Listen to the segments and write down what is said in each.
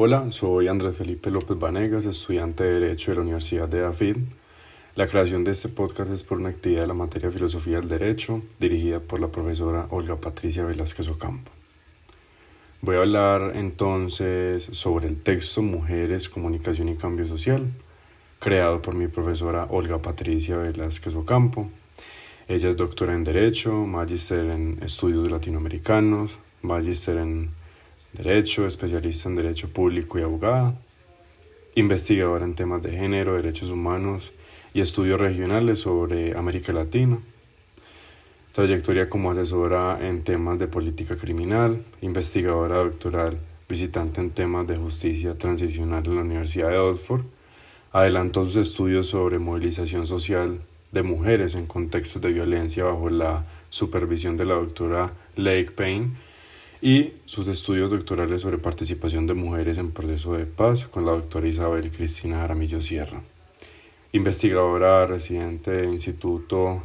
Hola, soy Andrés Felipe López Vanegas, estudiante de Derecho de la Universidad de Afid. La creación de este podcast es por una actividad de la materia Filosofía del Derecho, dirigida por la profesora Olga Patricia Velázquez Ocampo. Voy a hablar entonces sobre el texto Mujeres, Comunicación y Cambio Social, creado por mi profesora Olga Patricia Velázquez Ocampo. Ella es doctora en Derecho, magíster en Estudios Latinoamericanos, magíster en Derecho, especialista en Derecho Público y abogada, investigadora en temas de género, derechos humanos y estudios regionales sobre América Latina. Trayectoria como asesora en temas de política criminal, investigadora doctoral, visitante en temas de justicia transicional en la Universidad de Oxford. Adelantó sus estudios sobre movilización social de mujeres en contextos de violencia bajo la supervisión de la doctora Lake Payne y sus estudios doctorales sobre participación de mujeres en proceso de paz con la doctora Isabel Cristina Aramillo Sierra, investigadora residente del Instituto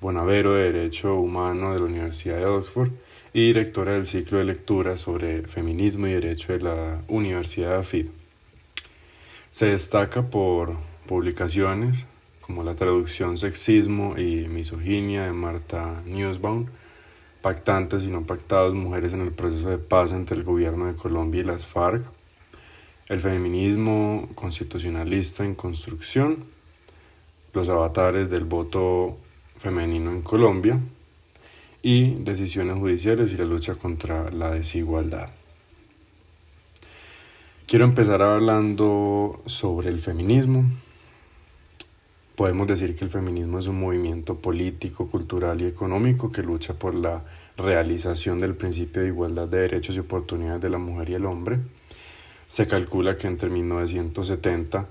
Bonavero de Derecho Humano de la Universidad de Oxford y directora del ciclo de lectura sobre feminismo y derecho de la Universidad de AFID. Se destaca por publicaciones como la traducción Sexismo y Misoginia de Marta Nussbaum, pactantes y no pactados, mujeres en el proceso de paz entre el gobierno de Colombia y las FARC, el feminismo constitucionalista en construcción, los avatares del voto femenino en Colombia y decisiones judiciales y la lucha contra la desigualdad. Quiero empezar hablando sobre el feminismo. Podemos decir que el feminismo es un movimiento político, cultural y económico que lucha por la realización del principio de igualdad de derechos y oportunidades de la mujer y el hombre. Se calcula que entre 1970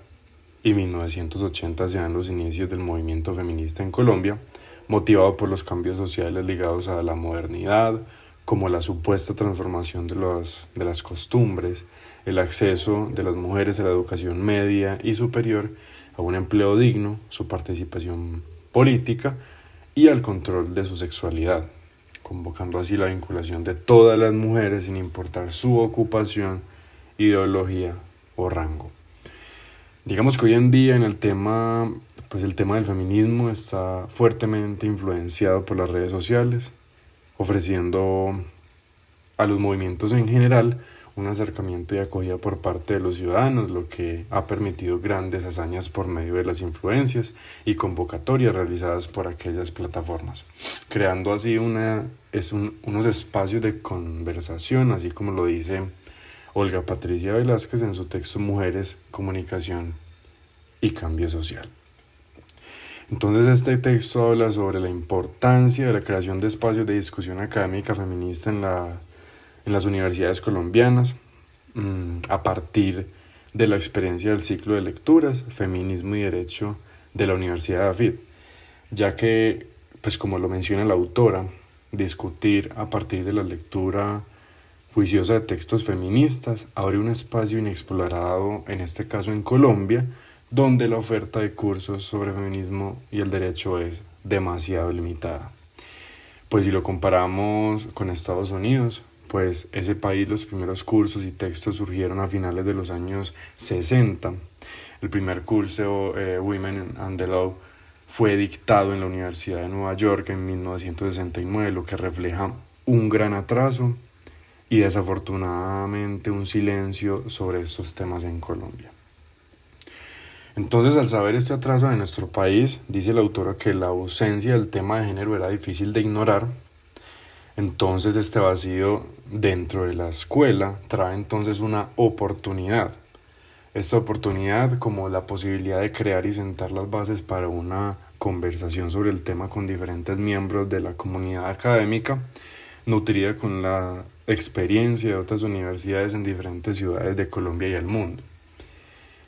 y 1980 se dan los inicios del movimiento feminista en Colombia, motivado por los cambios sociales ligados a la modernidad, como la supuesta transformación de, los, de las costumbres, el acceso de las mujeres a la educación media y superior, a un empleo digno, su participación política y al control de su sexualidad, convocando así la vinculación de todas las mujeres sin importar su ocupación, ideología o rango. Digamos que hoy en día en el tema, pues el tema del feminismo está fuertemente influenciado por las redes sociales, ofreciendo a los movimientos en general un acercamiento y acogida por parte de los ciudadanos, lo que ha permitido grandes hazañas por medio de las influencias y convocatorias realizadas por aquellas plataformas, creando así una, es unos espacios de conversación, así como lo dice Olga Patricia Velázquez en su texto Mujeres, Comunicación y Cambio Social. Entonces este texto habla sobre la importancia de la creación de espacios de discusión académica feminista en la en las universidades colombianas mm, a partir de la experiencia del ciclo de lecturas Feminismo y Derecho de la Universidad de Afid, ya que, pues como lo menciona la autora, discutir a partir de la lectura juiciosa de textos feministas abre un espacio inexplorado, en este caso en Colombia, donde la oferta de cursos sobre feminismo y el derecho es demasiado limitada. Pues si lo comparamos con Estados Unidos, pues ese país los primeros cursos y textos surgieron a finales de los años 60. El primer curso eh, Women and the Law fue dictado en la Universidad de Nueva York en 1969, lo que refleja un gran atraso y desafortunadamente un silencio sobre estos temas en Colombia. Entonces, al saber este atraso de nuestro país, dice la autora que la ausencia del tema de género era difícil de ignorar entonces este vacío dentro de la escuela trae entonces una oportunidad. Esta oportunidad como la posibilidad de crear y sentar las bases para una conversación sobre el tema con diferentes miembros de la comunidad académica, nutrida con la experiencia de otras universidades en diferentes ciudades de Colombia y el mundo.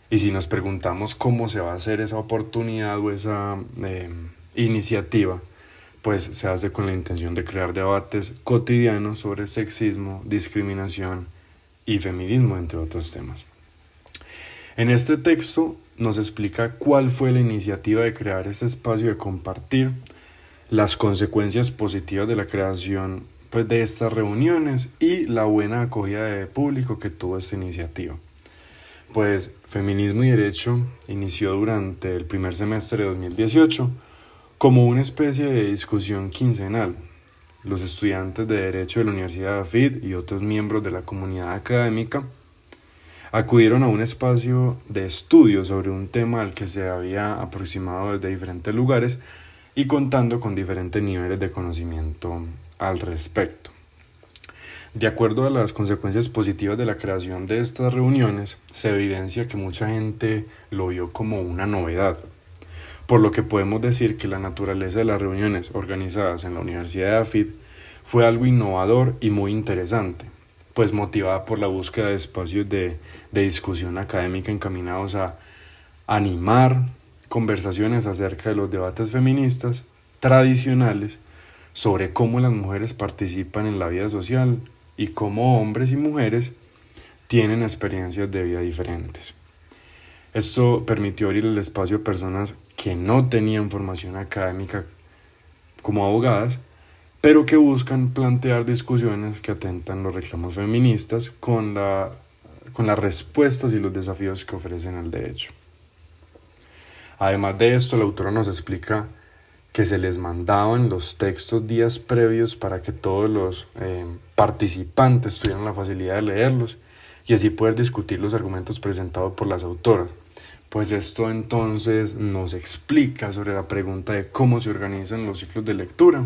Y si nos preguntamos cómo se va a hacer esa oportunidad o esa eh, iniciativa, pues se hace con la intención de crear debates cotidianos sobre sexismo, discriminación y feminismo, entre otros temas. En este texto nos explica cuál fue la iniciativa de crear este espacio de compartir, las consecuencias positivas de la creación pues, de estas reuniones y la buena acogida de público que tuvo esta iniciativa. Pues Feminismo y Derecho inició durante el primer semestre de 2018 como una especie de discusión quincenal. Los estudiantes de Derecho de la Universidad de AFID y otros miembros de la comunidad académica acudieron a un espacio de estudio sobre un tema al que se había aproximado desde diferentes lugares y contando con diferentes niveles de conocimiento al respecto. De acuerdo a las consecuencias positivas de la creación de estas reuniones, se evidencia que mucha gente lo vio como una novedad, por lo que podemos decir que la naturaleza de las reuniones organizadas en la Universidad de AFID fue algo innovador y muy interesante, pues motivada por la búsqueda de espacios de, de discusión académica encaminados a animar conversaciones acerca de los debates feministas tradicionales sobre cómo las mujeres participan en la vida social y cómo hombres y mujeres tienen experiencias de vida diferentes. Esto permitió abrir el espacio a personas que no tenían formación académica como abogadas, pero que buscan plantear discusiones que atentan los reclamos feministas con, la, con las respuestas y los desafíos que ofrecen el derecho. Además de esto, la autora nos explica que se les mandaban los textos días previos para que todos los eh, participantes tuvieran la facilidad de leerlos y así poder discutir los argumentos presentados por las autoras. Pues esto entonces nos explica sobre la pregunta de cómo se organizan los ciclos de lectura,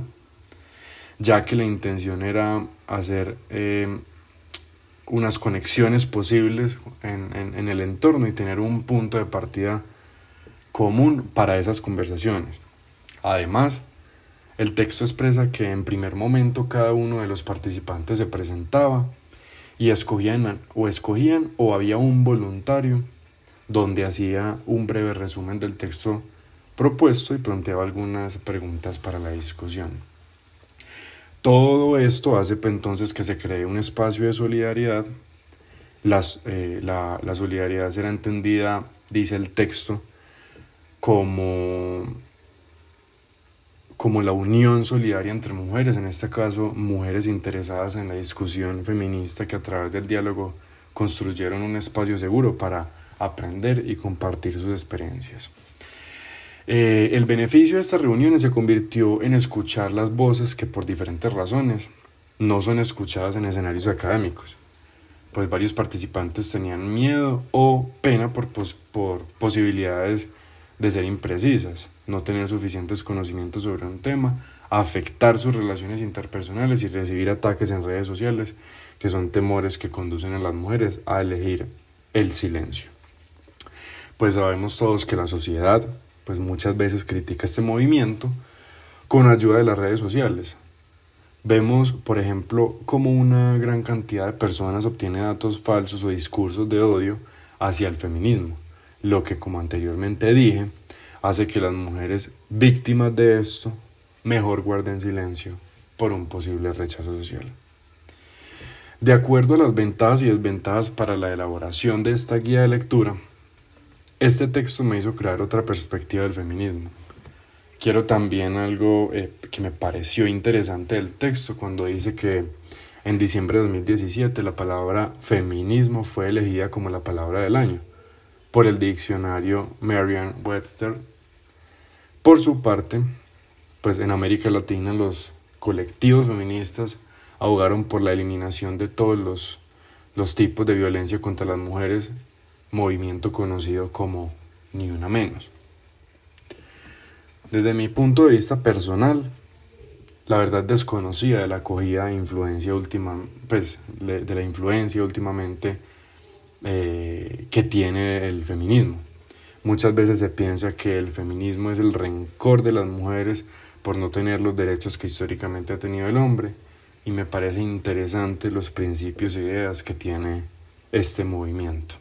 ya que la intención era hacer eh, unas conexiones posibles en el entorno y tener un punto de partida común para esas conversaciones. Además, el texto expresa que en primer momento cada uno de los participantes se presentaba y escogían o escogían o había un voluntario donde hacía un breve resumen del texto propuesto y planteaba algunas preguntas para la discusión. Todo esto hace entonces que se cree un espacio de solidaridad. Eh, la, la solidaridad será entendida, dice el texto, como, como la unión solidaria entre mujeres, en este caso mujeres interesadas en la discusión feminista que a través del diálogo construyeron un espacio seguro para aprender y compartir sus experiencias. Eh, el beneficio de estas reuniones se convirtió en escuchar las voces que por diferentes razones no son escuchadas en escenarios académicos, pues varios participantes tenían miedo o pena por, por posibilidades de ser imprecisas, no tener suficientes conocimientos sobre un tema, afectar sus relaciones interpersonales y recibir ataques en redes sociales, que son temores que conducen a las mujeres a elegir el silencio. Pues sabemos todos que la sociedad pues muchas veces critica este movimiento con ayuda de las redes sociales. Vemos, por ejemplo, cómo una gran cantidad de personas obtiene datos falsos o discursos de odio hacia el feminismo lo que como anteriormente dije, hace que las mujeres víctimas de esto mejor guarden silencio por un posible rechazo social. De acuerdo a las ventajas y desventajas para la elaboración de esta guía de lectura, este texto me hizo crear otra perspectiva del feminismo. Quiero también algo eh, que me pareció interesante del texto cuando dice que en diciembre de 2017 la palabra feminismo fue elegida como la palabra del año por el diccionario Merriam-Webster. Por su parte, pues en América Latina los colectivos feministas abogaron por la eliminación de todos los, los tipos de violencia contra las mujeres, movimiento conocido como Ni Una Menos. Desde mi punto de vista personal, la verdad desconocida de la acogida e influencia última, pues, de la influencia últimamente eh, que tiene el feminismo. Muchas veces se piensa que el feminismo es el rencor de las mujeres por no tener los derechos que históricamente ha tenido el hombre y me parece interesante los principios e ideas que tiene este movimiento.